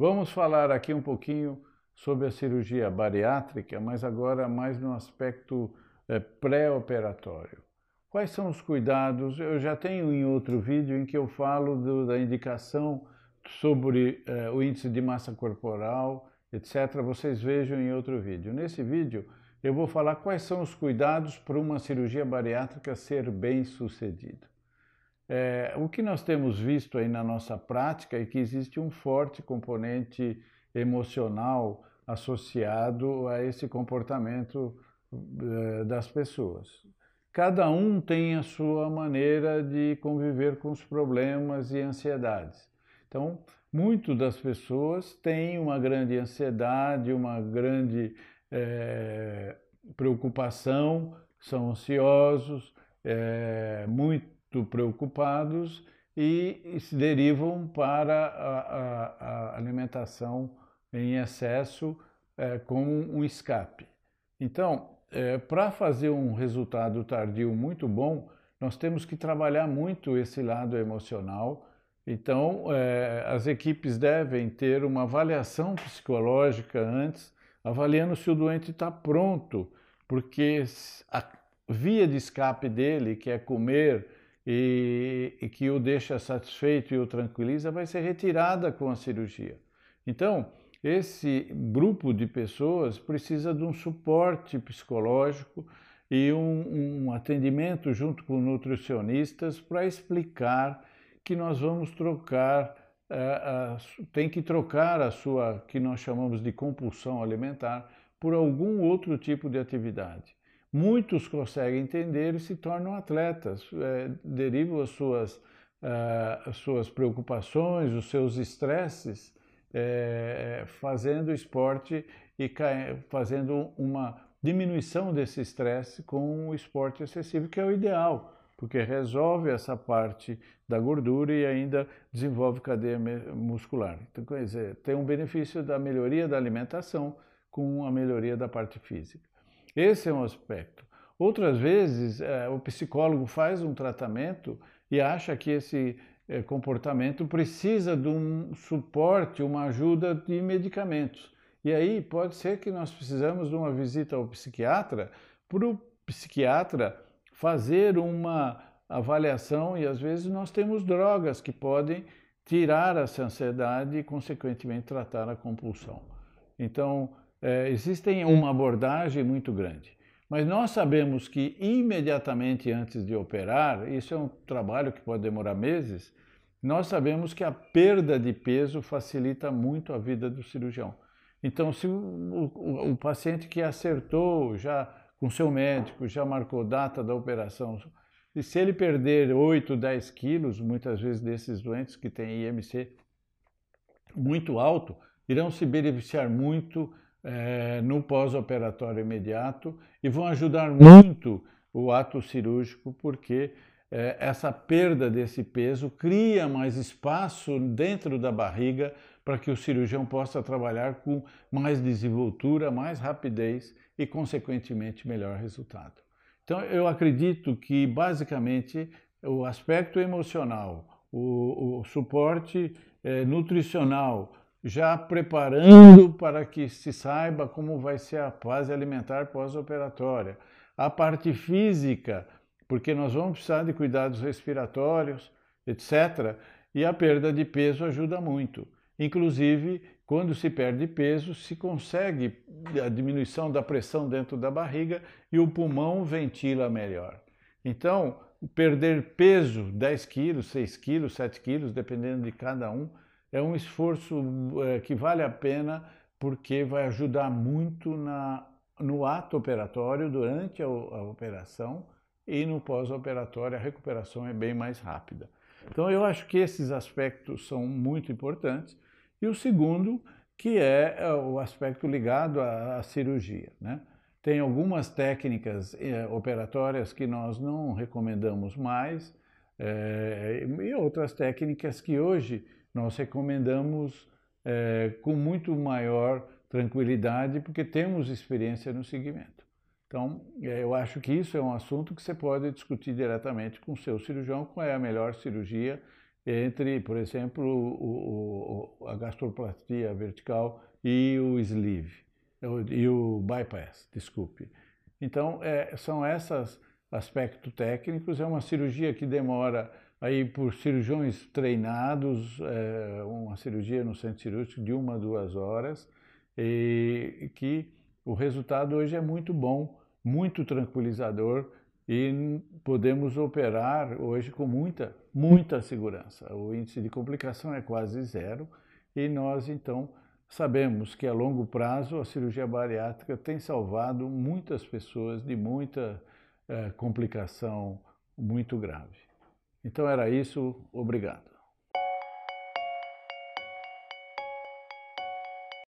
Vamos falar aqui um pouquinho sobre a cirurgia bariátrica, mas agora mais no aspecto é, pré-operatório. Quais são os cuidados? Eu já tenho em outro vídeo em que eu falo do, da indicação sobre é, o índice de massa corporal, etc. Vocês vejam em outro vídeo. Nesse vídeo eu vou falar quais são os cuidados para uma cirurgia bariátrica ser bem sucedida. É, o que nós temos visto aí na nossa prática é que existe um forte componente emocional associado a esse comportamento é, das pessoas. Cada um tem a sua maneira de conviver com os problemas e ansiedades. Então, muito das pessoas têm uma grande ansiedade, uma grande é, preocupação, são ansiosos, é, muito preocupados e, se derivam para a, a, a alimentação em excesso é, como um escape. Então, é, para fazer um resultado tardio muito bom, nós temos que trabalhar muito esse lado emocional. Então, é, as equipes devem ter uma avaliação psicológica antes, avaliando se o doente está pronto, porque a via de escape dele, que é comer, e, e que o deixa satisfeito e o tranquiliza, vai ser retirada com a cirurgia. Então, esse grupo de pessoas precisa de um suporte psicológico e um, um atendimento junto com nutricionistas para explicar que nós vamos trocar, uh, tem que trocar a sua, que nós chamamos de compulsão alimentar, por algum outro tipo de atividade. Muitos conseguem entender e se tornam atletas, é, derivam as suas, uh, as suas preocupações, os seus estresses, é, fazendo esporte e fazendo uma diminuição desse estresse com o esporte excessivo, que é o ideal, porque resolve essa parte da gordura e ainda desenvolve cadeia muscular. Então, quer dizer, tem um benefício da melhoria da alimentação com a melhoria da parte física. Esse é um aspecto. Outras vezes, é, o psicólogo faz um tratamento e acha que esse é, comportamento precisa de um suporte, uma ajuda de medicamentos. E aí pode ser que nós precisamos de uma visita ao psiquiatra para o psiquiatra fazer uma avaliação e às vezes nós temos drogas que podem tirar essa ansiedade e, consequentemente, tratar a compulsão. Então, é, existem uma abordagem muito grande. Mas nós sabemos que imediatamente antes de operar, isso é um trabalho que pode demorar meses, nós sabemos que a perda de peso facilita muito a vida do cirurgião. Então, se o, o, o paciente que acertou já com seu médico, já marcou data da operação, e se ele perder 8, 10 quilos, muitas vezes desses doentes que têm IMC muito alto, irão se beneficiar muito é, no pós-operatório imediato e vão ajudar muito o ato cirúrgico, porque é, essa perda desse peso cria mais espaço dentro da barriga para que o cirurgião possa trabalhar com mais desenvoltura, mais rapidez e, consequentemente, melhor resultado. Então, eu acredito que, basicamente, o aspecto emocional, o, o suporte é, nutricional, já preparando para que se saiba como vai ser a fase alimentar pós-operatória. A parte física, porque nós vamos precisar de cuidados respiratórios, etc. E a perda de peso ajuda muito. Inclusive, quando se perde peso, se consegue a diminuição da pressão dentro da barriga e o pulmão ventila melhor. Então, perder peso, 10 quilos, 6 quilos, 7 quilos, dependendo de cada um, é um esforço é, que vale a pena porque vai ajudar muito na, no ato operatório, durante a, a operação e no pós-operatório a recuperação é bem mais rápida. Então eu acho que esses aspectos são muito importantes. E o segundo, que é, é o aspecto ligado à, à cirurgia. Né? Tem algumas técnicas eh, operatórias que nós não recomendamos mais eh, e outras técnicas que hoje nós recomendamos é, com muito maior tranquilidade, porque temos experiência no segmento. Então, é, eu acho que isso é um assunto que você pode discutir diretamente com o seu cirurgião, qual é a melhor cirurgia entre, por exemplo, o, o, a gastroplastia vertical e o sleeve, e o bypass, desculpe. Então, é, são esses aspectos técnicos, é uma cirurgia que demora aí por cirurgiões treinados, é, uma cirurgia no centro cirúrgico de uma, duas horas, e que o resultado hoje é muito bom, muito tranquilizador e podemos operar hoje com muita, muita segurança. O índice de complicação é quase zero e nós então sabemos que a longo prazo a cirurgia bariátrica tem salvado muitas pessoas de muita complicação muito grave. Então era isso, obrigado.